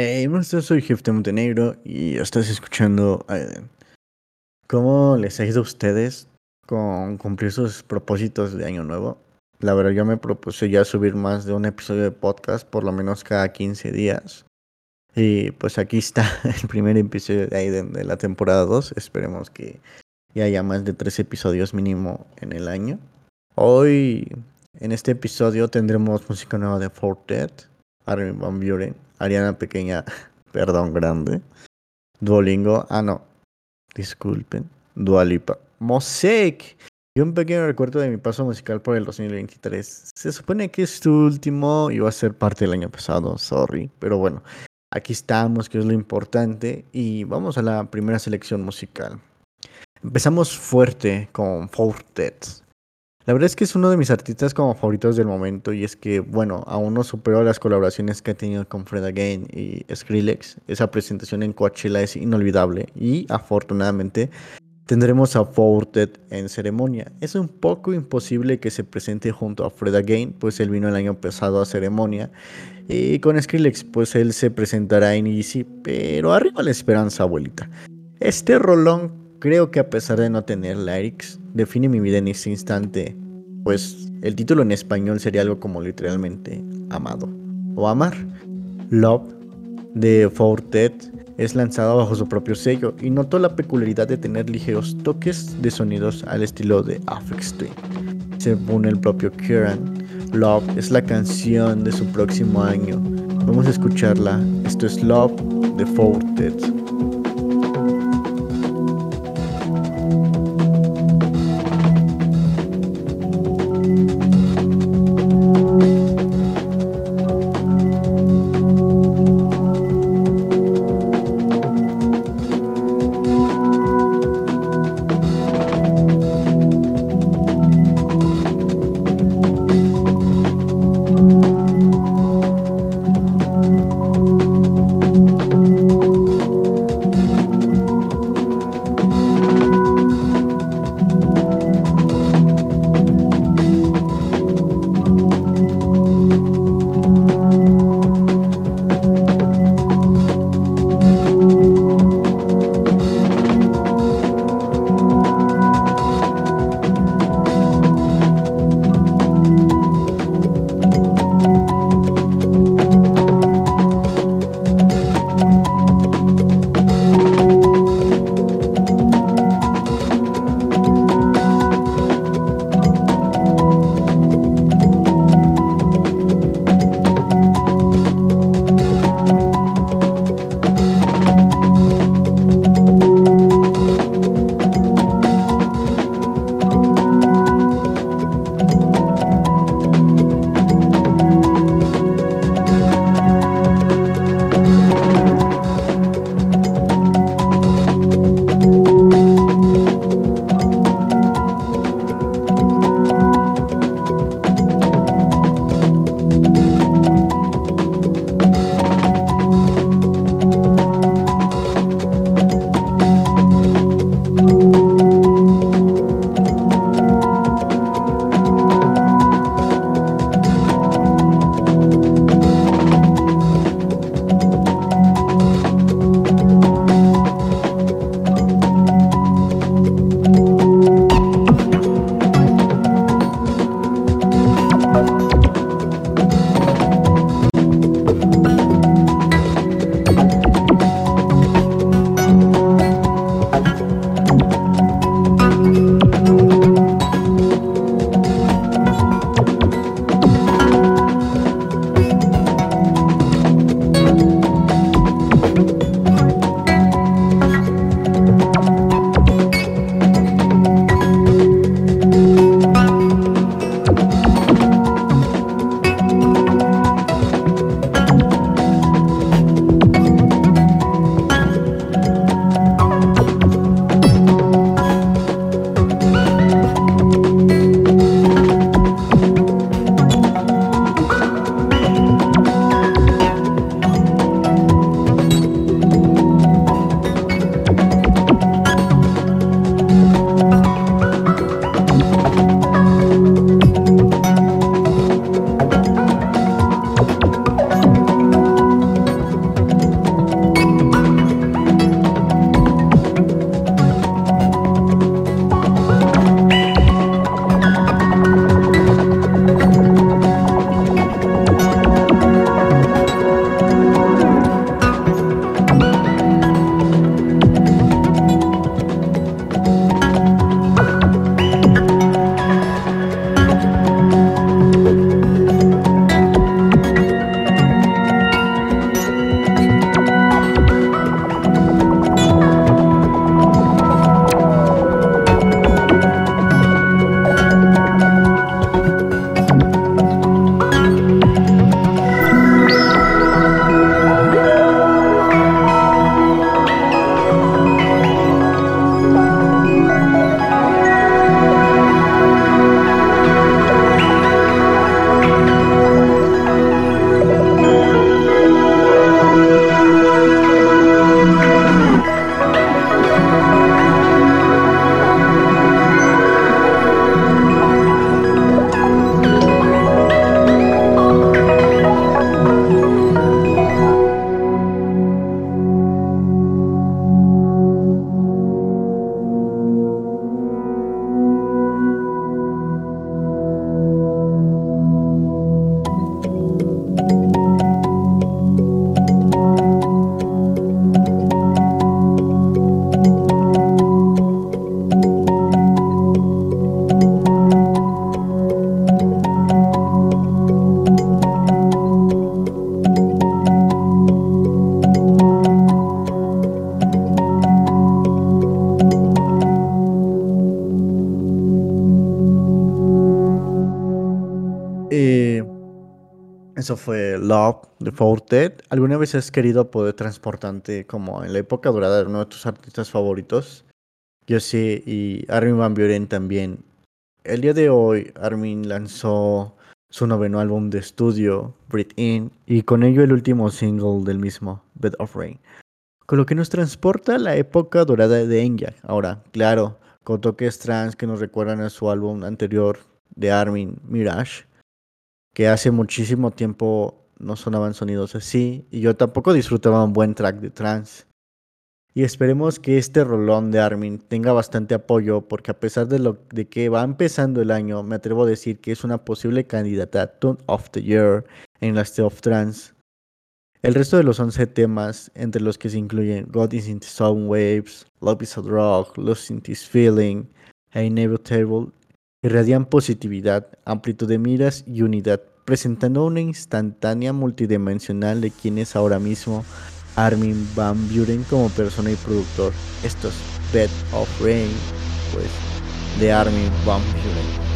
Hey, soy Jefe Montenegro y estás escuchando Aiden. ¿Cómo les ha ido a ustedes con cumplir sus propósitos de año nuevo? La verdad, yo me propuse ya subir más de un episodio de podcast, por lo menos cada 15 días. Y pues aquí está el primer episodio de Aiden de la temporada 2. Esperemos que ya haya más de tres episodios mínimo en el año. Hoy, en este episodio, tendremos música nueva de Fortet, Armin Van Buren Ariana Pequeña, perdón, grande. Duolingo, ah no, disculpen. Dualipa. Mosaic. Y un pequeño recuerdo de mi paso musical por el 2023. Se supone que es tu último y va a ser parte del año pasado, sorry. Pero bueno, aquí estamos, que es lo importante. Y vamos a la primera selección musical. Empezamos fuerte con Fortet. La verdad es que es uno de mis artistas como favoritos del momento y es que, bueno, aún no superó las colaboraciones que ha tenido con Fred Again y Skrillex. Esa presentación en Coachella es inolvidable y afortunadamente tendremos a Fortet en ceremonia. Es un poco imposible que se presente junto a Fred Again, pues él vino el año pasado a ceremonia. Y con Skrillex, pues él se presentará en Easy, pero arriba la esperanza, abuelita. Este rolón creo que a pesar de no tener lyrics, define mi vida en este instante, pues el título en español sería algo como literalmente amado o amar. Love de Fortet es lanzado bajo su propio sello y notó la peculiaridad de tener ligeros toques de sonidos al estilo de Affix Twin. Según el propio Kieran, Love es la canción de su próximo año. Vamos a escucharla. Esto es Love de Fortet. Fue Love de Forted. ¿Alguna vez has querido poder transportarte como en la época dorada de uno de tus artistas favoritos? Yo sí, y Armin Van Buren también. El día de hoy, Armin lanzó su noveno álbum de estudio, Breathe In, y con ello el último single del mismo, Bed of Rain. Con lo que nos transporta a la época dorada de Enya. Ahora, claro, con toques trans que nos recuerdan a su álbum anterior de Armin, Mirage, que hace muchísimo tiempo no sonaban sonidos así, y yo tampoco disfrutaba un buen track de trance. Y esperemos que este rolón de Armin tenga bastante apoyo, porque a pesar de, lo, de que va empezando el año, me atrevo a decir que es una posible candidata a Tune of the Year en la State of Trance. El resto de los 11 temas, entre los que se incluyen God is in the Sound Waves, Love is a Drug, Losing This Feeling, e Inevitable, irradian positividad, amplitud de miras y unidad, presentando una instantánea multidimensional de quien es ahora mismo Armin Van Buren como persona y productor. Esto es Bed of Rain, pues, de Armin Van Buren.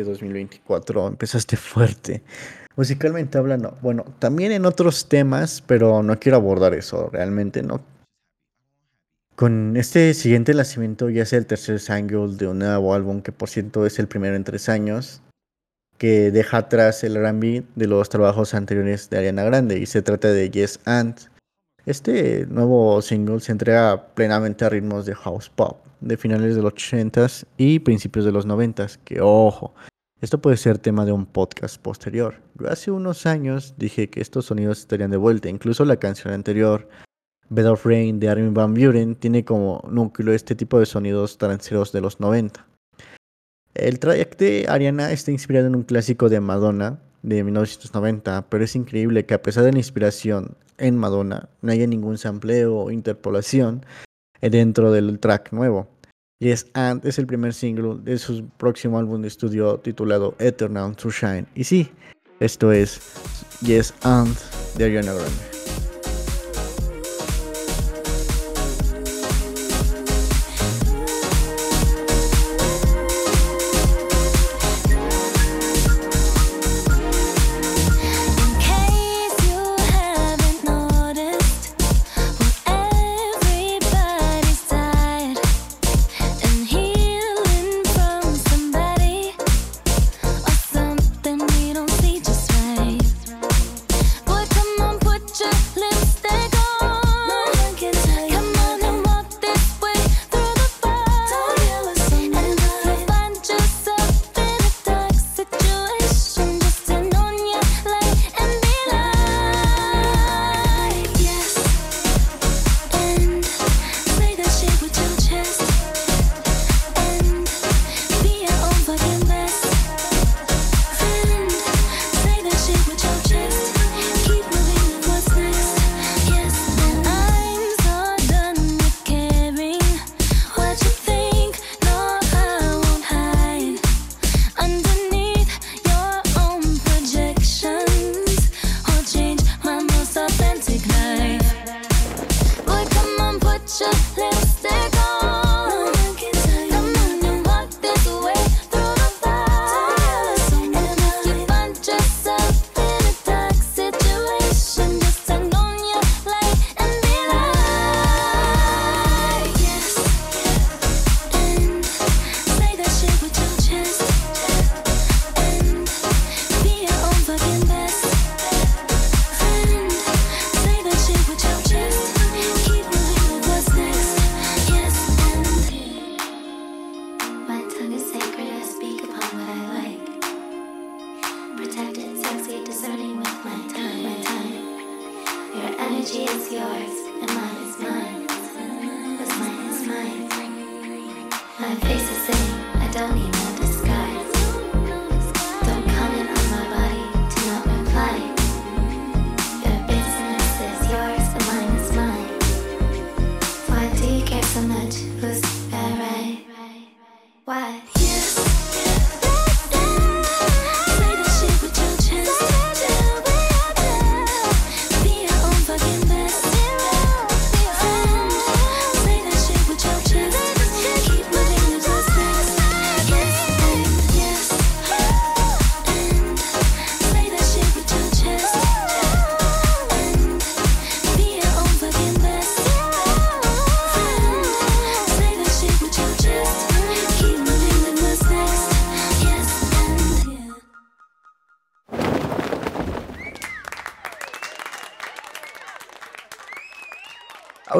Wow, cálmate 2024, empezaste fuerte. Musicalmente hablando, bueno, también en otros temas, pero no quiero abordar eso, realmente no. Con este siguiente lanzamiento ya es el tercer single de un nuevo álbum que por cierto es el primero en tres años, que deja atrás el R&B de los trabajos anteriores de Ariana Grande y se trata de Yes and. Este nuevo single se entrega plenamente a ritmos de house pop de finales de los 80s y principios de los 90s, que ojo, esto puede ser tema de un podcast posterior. Yo hace unos años dije que estos sonidos estarían de vuelta, incluso la canción anterior, Bed of Rain de Armin Van Buren, tiene como núcleo este tipo de sonidos tranceros de los 90. El track de Ariana está inspirado en un clásico de Madonna de 1990, pero es increíble que a pesar de la inspiración en Madonna no haya ningún sampleo o interpolación dentro del track nuevo. Yes and es el primer single de su próximo álbum de estudio titulado Eternal to Shine. Y sí, esto es Yes and de Ariana Grande.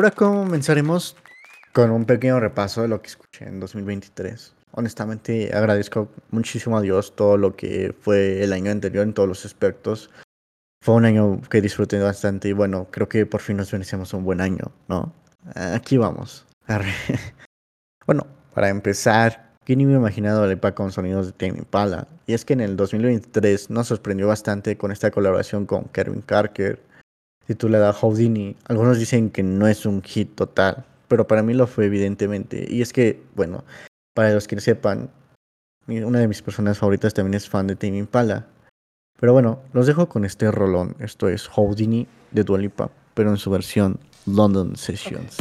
Ahora comenzaremos con un pequeño repaso de lo que escuché en 2023. Honestamente agradezco muchísimo a Dios todo lo que fue el año anterior en todos los aspectos. Fue un año que disfruté bastante y bueno, creo que por fin nos merecemos un buen año, ¿no? Aquí vamos. Bueno, para empezar, ¿quién iba imaginado el EPA con sonidos de Tame Impala? Y es que en el 2023 nos sorprendió bastante con esta colaboración con Kevin Carker, titulada Houdini. Algunos dicen que no es un hit total, pero para mí lo fue evidentemente. Y es que, bueno, para los que sepan, mi- una de mis personas favoritas también es fan de Tame Impala. Pero bueno, los dejo con este rolón. Esto es Houdini de Dua Lipa, pero en su versión London Sessions.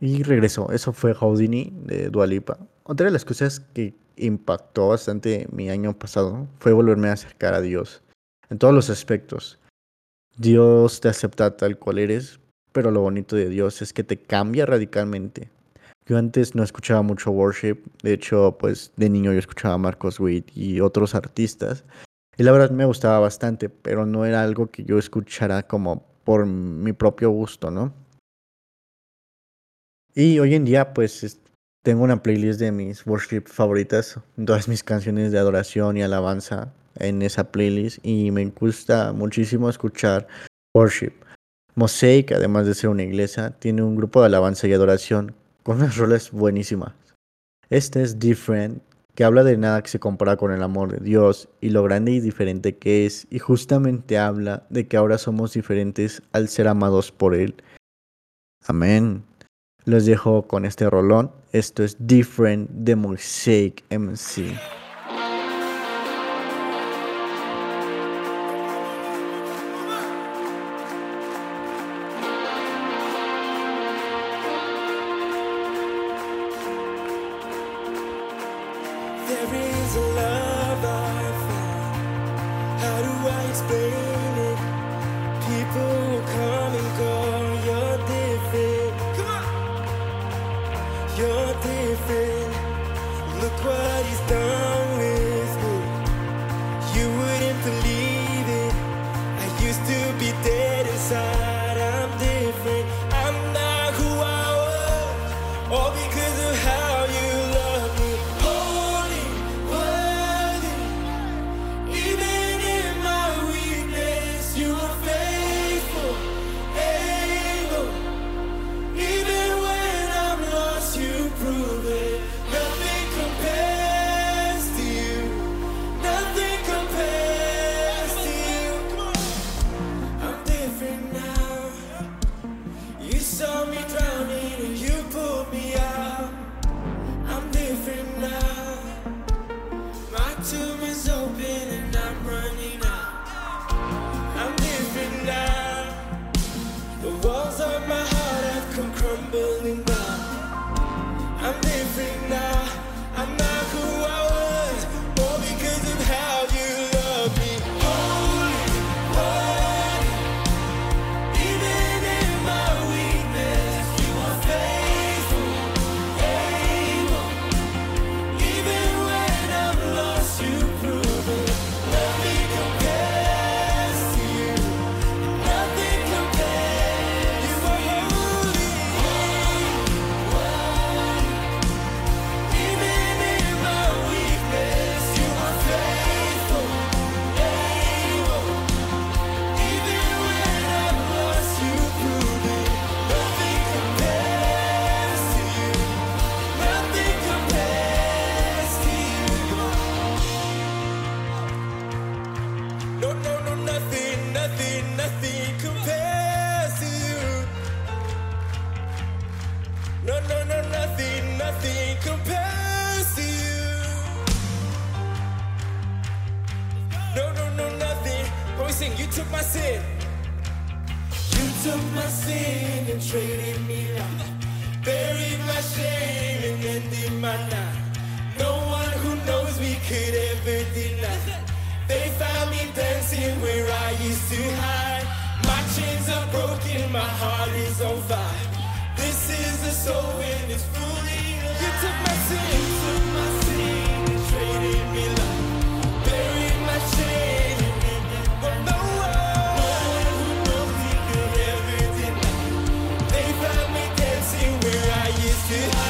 Y regresó. Eso fue Houdini de Dualipa. Otra de las cosas que impactó bastante mi año pasado fue volverme a acercar a Dios. En todos los aspectos. Dios te acepta tal cual eres, pero lo bonito de Dios es que te cambia radicalmente. Yo antes no escuchaba mucho worship, de hecho, pues de niño yo escuchaba a Marcos Witt y otros artistas, y la verdad me gustaba bastante, pero no era algo que yo escuchara como por mi propio gusto, ¿no? Y hoy en día, pues es- tengo una playlist de mis worship favoritas, todas mis canciones de adoración y alabanza en esa playlist, y me gusta muchísimo escuchar worship. Mosaic, además de ser una iglesia, tiene un grupo de alabanza y adoración con unas rolas buenísimas. Este es Different, que habla de nada que se compara con el amor de Dios y lo grande y diferente que es, y justamente habla de que ahora somos diferentes al ser amados por Él. Amén. Los dejo con este rolón. Esto es Different de Mosaic MC. Yeah.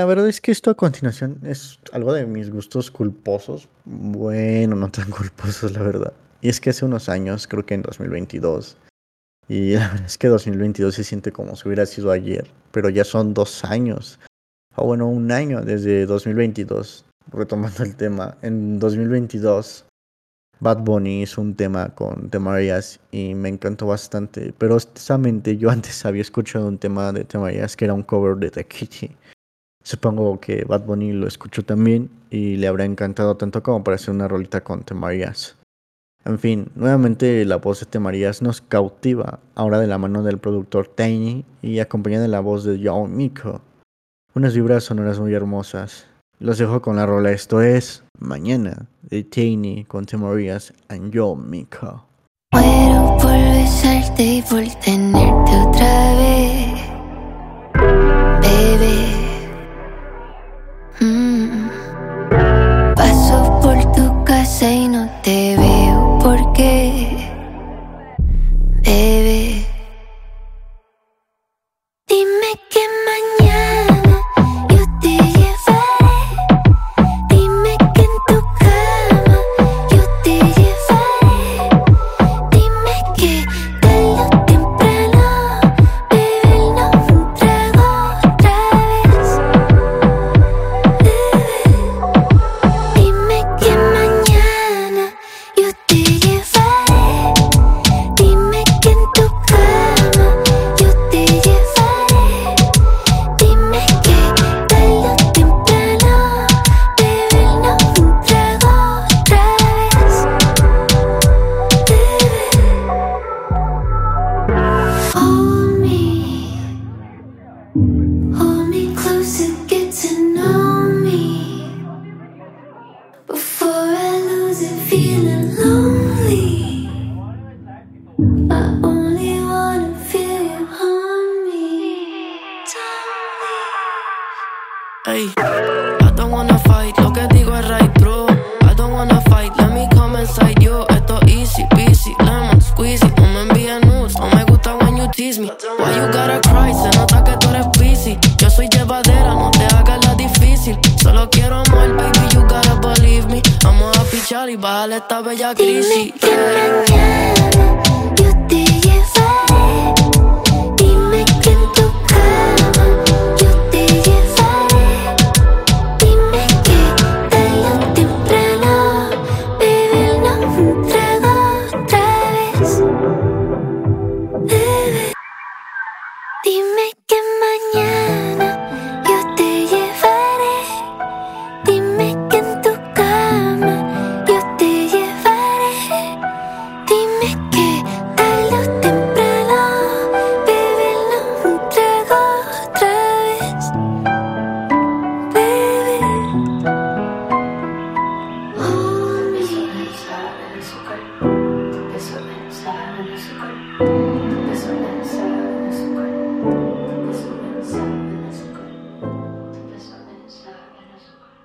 la verdad es que esto a continuación es algo de mis gustos culposos. Bueno, no tan culposos, la verdad. Y es que hace unos años, creo que en 2022, y la verdad es que 2022 se siente como si hubiera sido ayer, pero ya son dos años, o bueno, un año desde 2022, retomando el tema. En 2022, Bad Bunny hizo un tema con The Marias y me encantó bastante, pero justamente yo antes había escuchado un tema de The Marias que era un cover de The Kitty. Supongo que Bad Bunny lo escuchó también y le habrá encantado tanto como para hacer una rolita con Temarías. En fin, nuevamente la voz de Temarías nos cautiva, ahora de la mano del productor Tiny y acompañada de la voz de John Miko. Unas vibras sonoras muy hermosas. Los dejo con la rola, esto es Mañana de Tiny con Temarías and John Miko. Por besarte y por tenerte otra vez. feeling lonely. Dime que me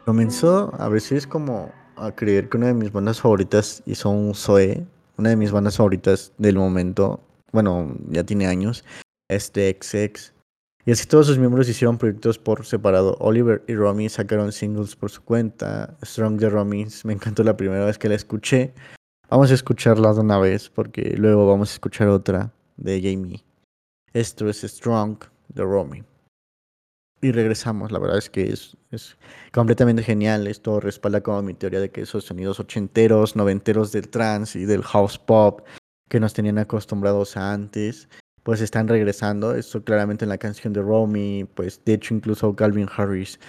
Comenzó a veces como a creer que una de mis bandas favoritas hizo un Zoe, una de mis bandas favoritas del momento, bueno, ya tiene años, es de XX. Y así todos sus miembros hicieron proyectos por separado. Oliver y Romy sacaron singles por su cuenta. Strong de Romy me encantó la primera vez que la escuché. Vamos a escucharla de una vez porque luego vamos a escuchar otra de Jamie. Esto es Strong de Romy. Y regresamos, la verdad es que es, es completamente genial. Esto respalda como mi teoría de que esos sonidos ochenteros, noventeros del trance y del house pop que nos tenían acostumbrados a antes, pues están regresando. Esto claramente en la canción de Romy, pues de hecho incluso Calvin Harris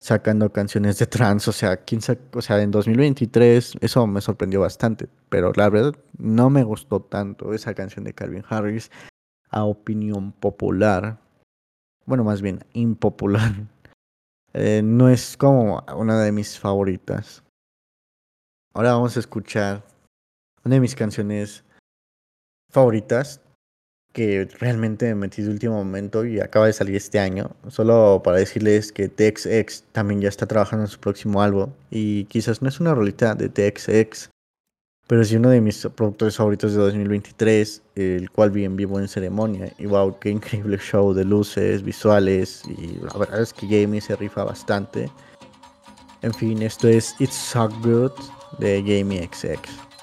sacando canciones de trance, o sea, ¿quién sac- o sea, en 2023 eso me sorprendió bastante, pero la verdad no me gustó tanto esa canción de Calvin Harris a opinión popular, bueno, más bien impopular. Eh, no es como una de mis favoritas. Ahora vamos a escuchar una de mis canciones favoritas que realmente me metí de último momento y acaba de salir este año. Solo para decirles que TXX también ya está trabajando en su próximo álbum y quizás no es una rolita de TXX, pero sí uno de mis productores favoritos de 2023, el cual vi en vivo en ceremonia. Y wow, qué increíble show de luces, visuales y la verdad es que Jamie se rifa bastante. En fin, esto es It's So Good de Jamie XX.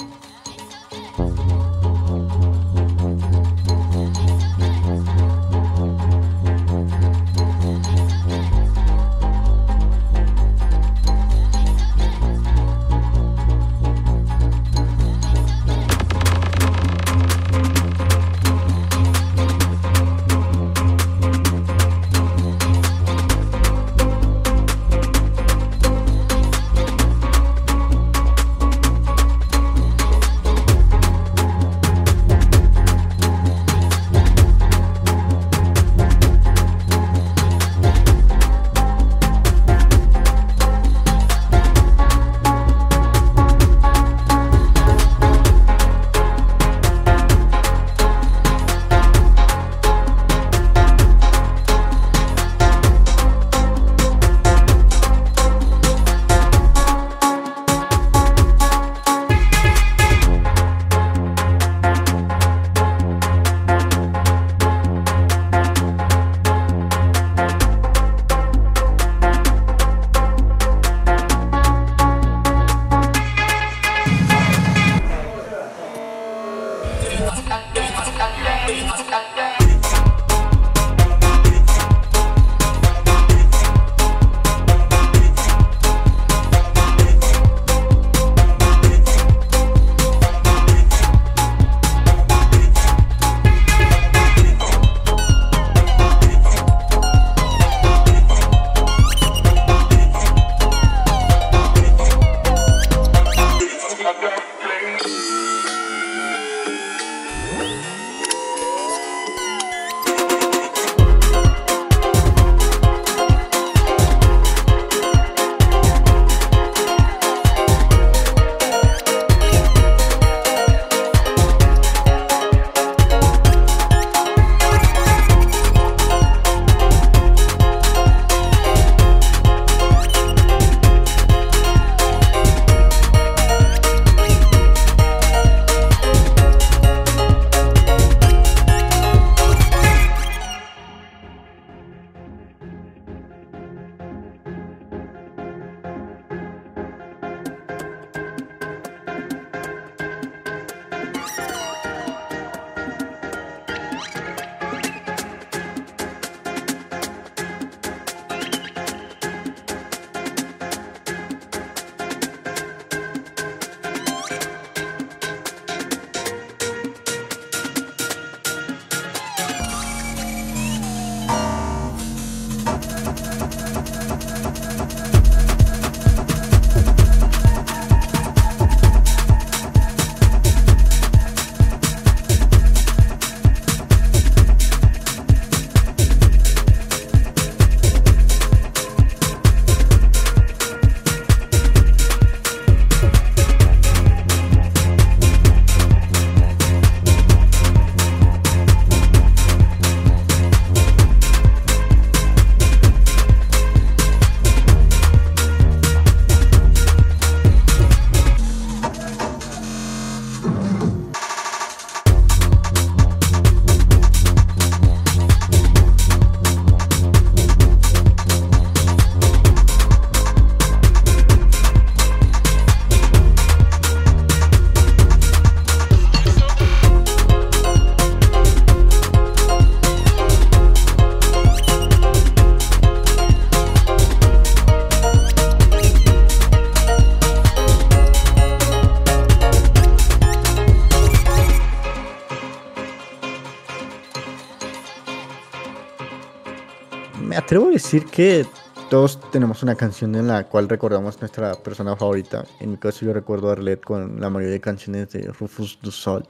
Me atrevo a decir que todos tenemos una canción en la cual recordamos nuestra persona favorita. En mi caso yo recuerdo a Arlette con la mayoría de canciones de Rufus du Sol.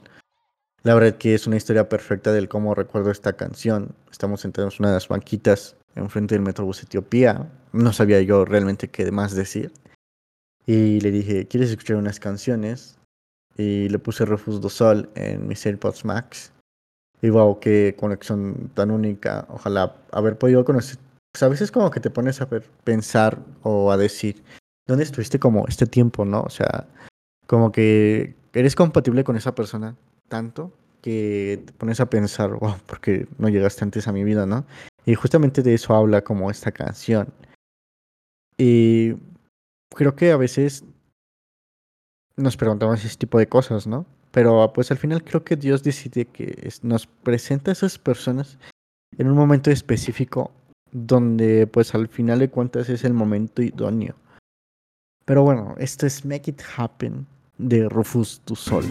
La verdad que es una historia perfecta del cómo recuerdo esta canción. Estamos sentados en una de las banquitas enfrente del Metrobús Etiopía. No sabía yo realmente qué más decir. Y le dije, ¿quieres escuchar unas canciones? Y le puse Rufus du Sol en mis AirPods Max. Y wow, qué conexión tan única. Ojalá haber podido conocer. Pues a veces como que te pones a ver, pensar o a decir, ¿dónde estuviste como este tiempo, no? O sea, como que eres compatible con esa persona tanto que te pones a pensar, wow, porque no llegaste antes a mi vida, ¿no? Y justamente de eso habla como esta canción. Y creo que a veces nos preguntamos ese tipo de cosas, ¿no? Pero pues al final creo que Dios decide que nos presenta a esas personas en un momento específico donde pues al final de cuentas es el momento idóneo. Pero bueno, esto es Make It Happen de Rufus Du Sol.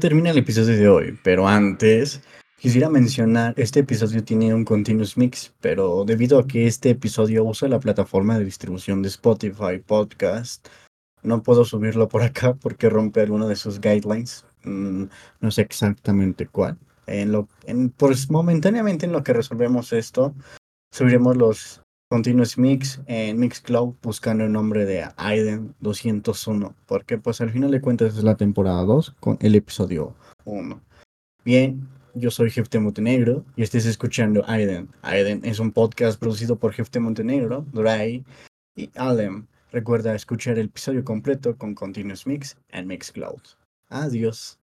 Termina el episodio de hoy, pero antes quisiera mencionar, este episodio tiene un continuous mix, pero debido a que este episodio usa la plataforma de distribución de Spotify Podcast, no puedo subirlo por acá porque rompe alguno de sus guidelines, mm, no sé exactamente cuál. En lo, en, pues momentáneamente en lo que resolvemos esto, subiremos los continuous mix en Mixcloud buscando el nombre de Aiden 201, porque pues al final de cuentas es la temporada 2 con el episodio 1. Bien, yo soy Jefte Montenegro y estés escuchando Aiden. Aiden es un podcast producido por Jefte Montenegro, Dry y Alem. Recuerda escuchar el episodio completo con Continuous Mix en Mixcloud. Adiós.